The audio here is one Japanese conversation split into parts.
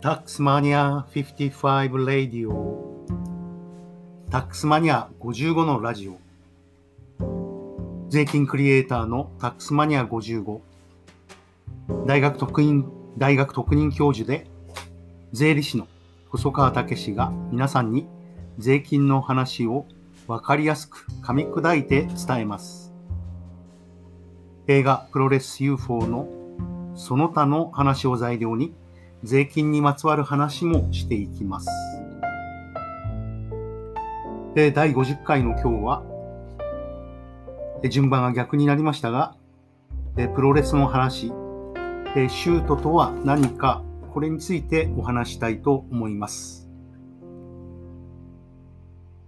タックスマニア55ラディオ。タックスマニア55のラジオ。税金クリエイターのタックスマニア55大学特任大学特任教授で税理士の細川武が皆さんに税金の話をわかりやすく噛み砕いて伝えます。映画プロレス UFO のその他の話を材料に税金にまつわる話もしていきます。で、第50回の今日は、順番が逆になりましたが、プロレスの話、シュートとは何か、これについてお話したいと思います。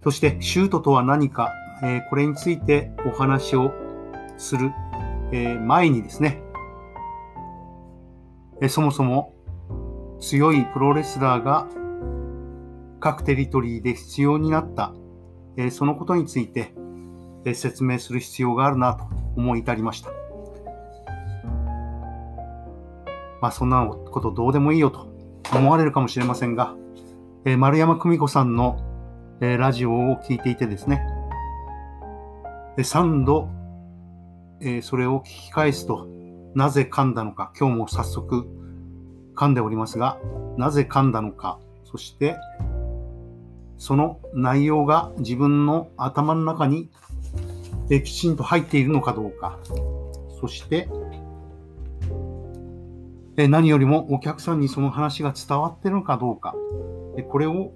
そして、シュートとは何か、これについてお話をする前にですね、そもそも強いプロレスラーが各テリトリーで必要になった、そのことについて説明する必要があるなと思い至りました。まあそんなことどうでもいいよと思われるかもしれませんが、丸山久美子さんのラジオを聞いていてですね、3度それを聞き返すとなぜ噛んだのか、今日も早速噛んでおりますが、なぜ噛んだのか、そして、その内容が自分の頭の中にきちんと入っているのかどうか、そして、何よりもお客さんにその話が伝わっているのかどうか、これを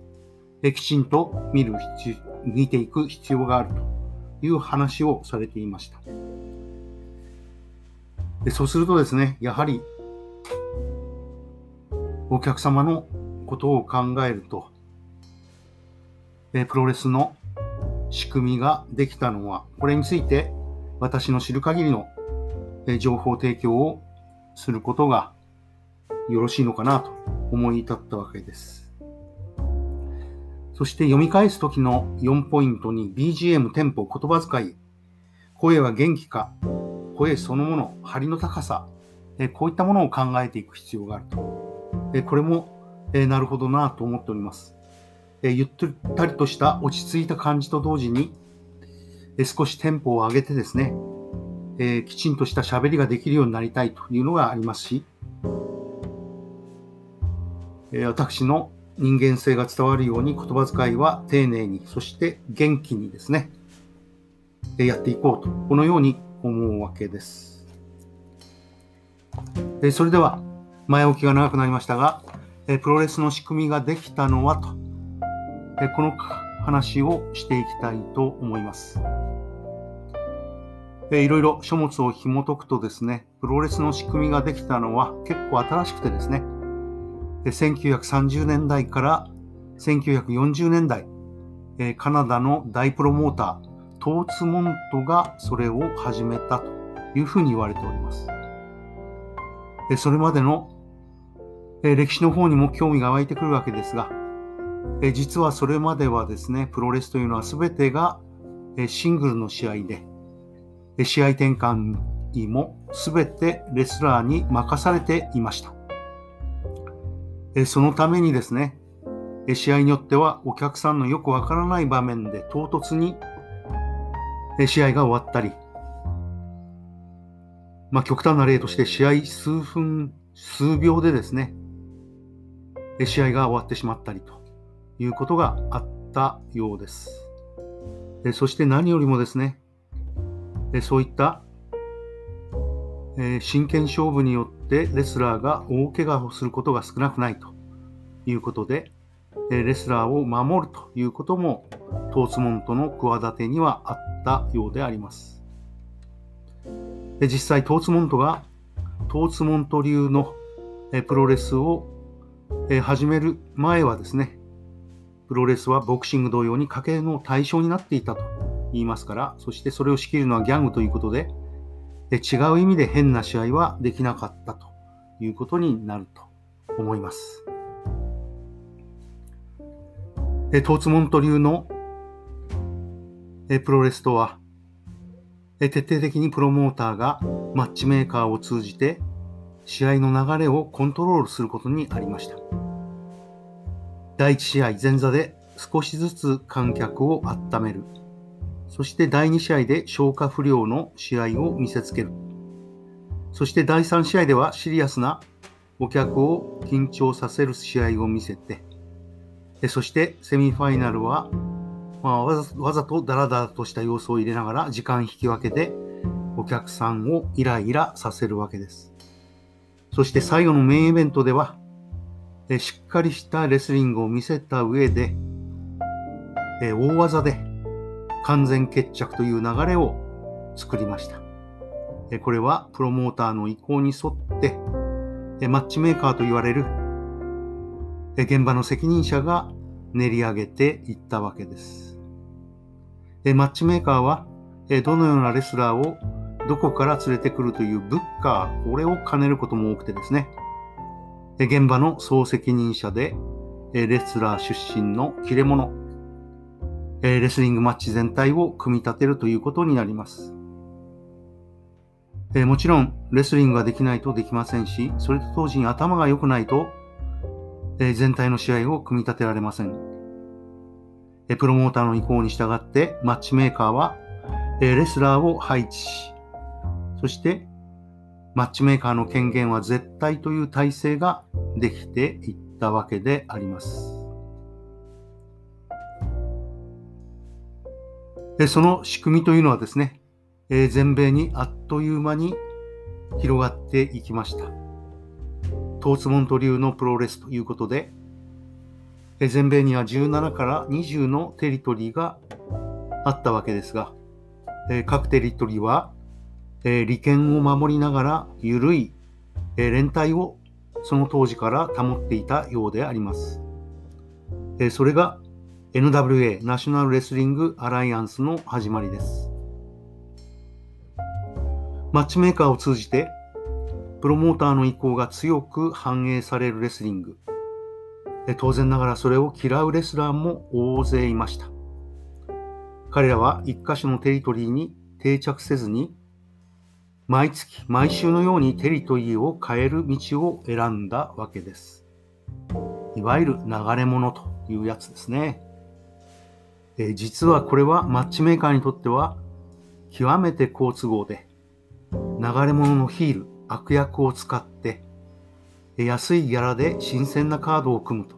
きちんと見る見ていく必要があるという話をされていました。そうするとですね、やはりお客様のことを考えると、プロレスの仕組みができたのは、これについて私の知る限りの情報提供をすることがよろしいのかなと思い至ったわけです。そして読み返す時の4ポイントに BGM、テンポ、言葉遣い、声は元気か、声そのもの、張りの高さ、こういったものを考えていく必要があると。えこれも、えなるほどなと思っております。えゆったりとした落ち着いた感じと同時に、え少しテンポを上げてですね、えきちんとした喋りができるようになりたいというのがありますし、え私の人間性が伝わるように言葉遣いは丁寧に、そして元気にですね、やっていこうと。このように思うわけです。えそれでは、前置きが長くなりましたが、えプロレスの仕組みができたのはと、えこの話をしていきたいと思います。えいろいろ書物を紐解くとですね、プロレスの仕組みができたのは結構新しくてですね、1930年代から1940年代、えカナダの大プロモーター、トーツモントがそれを始めたというふうに言われております。それまでのえ歴史の方にも興味が湧いてくるわけですが、え実はそれまではですね、プロレスというのは全てがえシングルの試合で、え試合転換にも全てレスラーに任されていました。えそのためにですね、え試合によってはお客さんのよくわからない場面で唐突にえ試合が終わったり、まあ、極端な例として試合数分、数秒でですね、試合が終わってしまったりということがあったようです。そして何よりもですね、そういった真剣勝負によってレスラーが大怪我をすることが少なくないということで、レスラーを守るということもトーツモントの企てにはあったようであります。で実際トーツモントがトーツモント流のプロレスをえ始める前はですね、プロレスはボクシング同様に家計の対象になっていたと言いますから、そしてそれを仕切るのはギャングということで、で違う意味で変な試合はできなかったということになると思います。えトーツモント流のえプロレスとは、え徹底的にプロモーターがマッチメーカーを通じて試合の流れをコントロールすることにありました。第1試合前座で少しずつ観客を温める。そして第2試合で消化不良の試合を見せつける。そして第3試合ではシリアスなお客を緊張させる試合を見せて、そしてセミファイナルは、まあ、わざわざとダラダラとした要素を入れながら時間引き分けてお客さんをイライラさせるわけです。そして最後のメインイベントでは、えしっかりしたレスリングを見せた上で、え大技で完全決着という流れを作りました。えこれはプロモーターの意向に沿って、えマッチメーカーと言われるえ現場の責任者が練り上げていったわけです。えマッチメーカーはえどのようなレスラーをどこから連れてくるというブッカー、これを兼ねることも多くてですね、現場の総責任者で、レスラー出身の切れ者、レスリングマッチ全体を組み立てるということになります。もちろん、レスリングができないとできませんし、それと同時に頭が良くないと、全体の試合を組み立てられません。プロモーターの意向に従って、マッチメーカーは、レスラーを配置し、そしてマッチメーカーの権限は絶対という体制ができていったわけであります。でその仕組みというのはですね、えー、全米にあっという間に広がっていきました。トーツモント流のプロレスということで、えー、全米には17から20のテリトリーがあったわけですが、えー、各テリトリーはえー、利権を守りながら緩い、えー、連帯をその当時から保っていたようであります。えー、それが NWA、ナショナルレスリングアライアンスの始まりです。マッチメーカーを通じて、プロモーターの意向が強く反映されるレスリング。当然ながらそれを嫌うレスラーも大勢いました。彼らは一箇所のテリトリーに定着せずに毎月、毎週のようにテリトリーを変える道を選んだわけです。いわゆる流れ物というやつですね。え、実はこれはマッチメーカーにとっては極めて好都合で、流れ物のヒール、悪役を使って、安いギャラで新鮮なカードを組むと。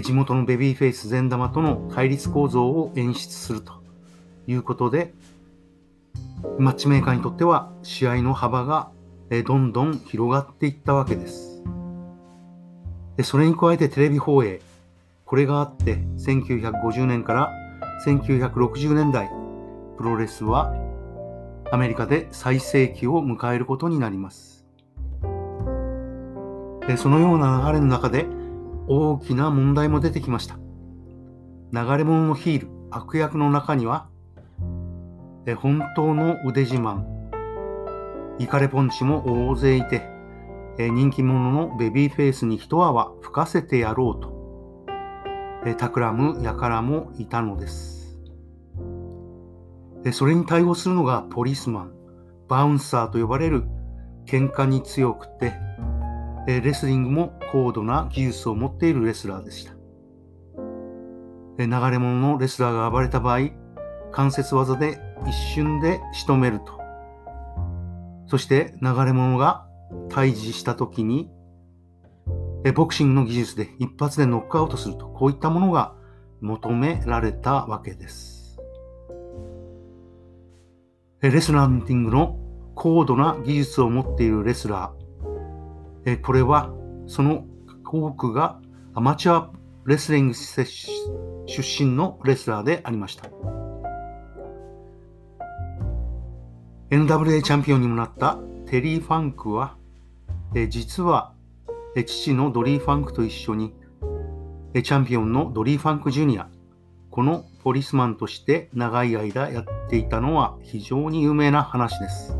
地元のベビーフェイス善玉との対立構造を演出するということで、マッチメーカーにとっては試合の幅がどんどん広がっていったわけです。でそれに加えてテレビ放映、これがあって1950年から1960年代、プロレスはアメリカで最盛期を迎えることになります。でそのような流れの中で大きな問題も出てきました。流れ物のヒール、悪役の中にはえ本当の腕自慢、イカレポンチも大勢いて、え人気者のベビーフェイスに一泡吹かせてやろうと、え企む輩もいたのです。それに対応するのがポリスマン、バウンサーと呼ばれる喧嘩に強くて、レスリングも高度な技術を持っているレスラーでした。流れ者のレスラーが暴れた場合、関節技で一瞬で仕留めると。そして流れ者が退治した時に、ボクシングの技術で一発でノックアウトすると、こういったものが求められたわけです。レスランティングの高度な技術を持っているレスラー、これはその多くがアマチュアレスリング出身のレスラーでありました。NWA チャンピオンにもなったテリー・ファンクは、え実は、え父のドリー・ファンクと一緒に、えチャンピオンのドリー・ファンク・ジュニア、このポリスマンとして長い間やっていたのは非常に有名な話です。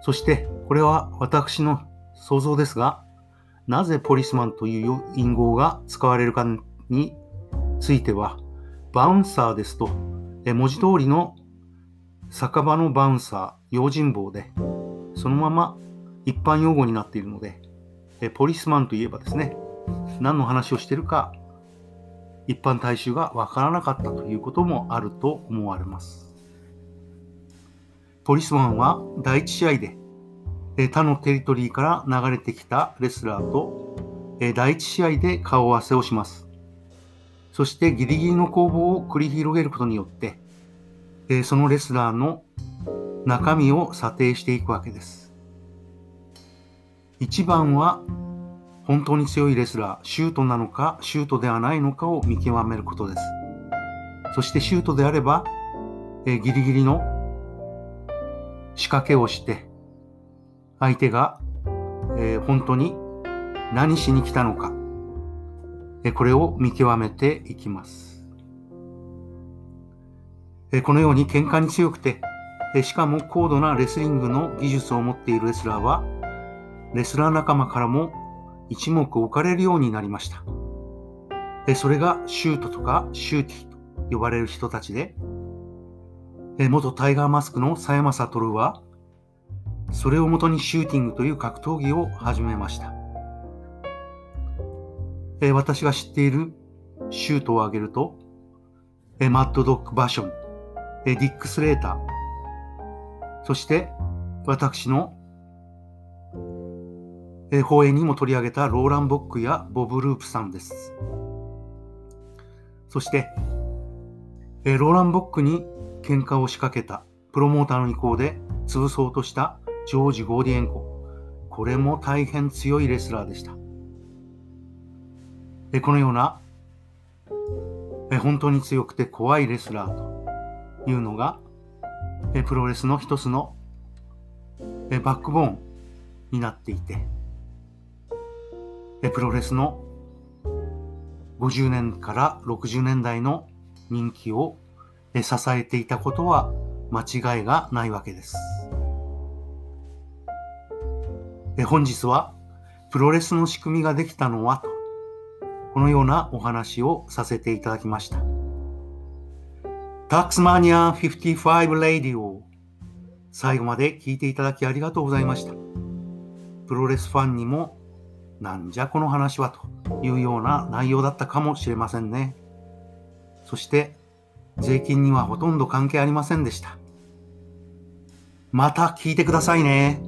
そして、これは私の想像ですが、なぜポリスマンという隠語が使われるかについては、バウンサーですと、文字通りの酒場のバウンサー、用心棒で、そのまま一般用語になっているので、えポリスマンといえばですね、何の話をしているか一般大衆がわからなかったということもあると思われます。ポリスマンは第1試合で他のテリトリーから流れてきたレスラーと第1試合で顔合わせをします。そしてギリギリの攻防を繰り広げることによってそのレスラーの中身を査定していくわけです。1番は本当に強いレスラー、シュートなのか、シュートではないのかを見極めることです。そしてシュートであれば、え、ギリギリの仕掛けをして、相手が、え、本当に何しに来たのか、え、これを見極めていきます。このように喧嘩に強くて、しかも高度なレスリングの技術を持っているレスラーは、レスラー仲間からも一目置かれるようになりました。それがシュートとかシューティと呼ばれる人たちで、元タイガーマスクの佐山悟は、それをもとにシューティングという格闘技を始めました。私が知っているシュートを挙げると、マッドドッグ・バション、ディック・スレーター、そして私のえー、放映にも取り上げたローラン・ボックやボブ・ループさんです。そして、ローラン・ボックに喧嘩を仕掛けたプロモーターの意向で潰そうとしたジョージ・ゴーディエンコ。これも大変強いレスラーでした。このような、本当に強くて怖いレスラーというのが、え、プロレスの一つの、え、バックボーンになっていて、プロレスの50年から60年代の人気を支えていたことは間違いがないわけです。本日はプロレスの仕組みができたのはと、このようなお話をさせていただきました。タックスマニア55レディオ最後まで聞いていただきありがとうございました。プロレスファンにもなんじゃこの話はというような内容だったかもしれませんね。そして税金にはほとんど関係ありませんでした。また聞いてくださいね。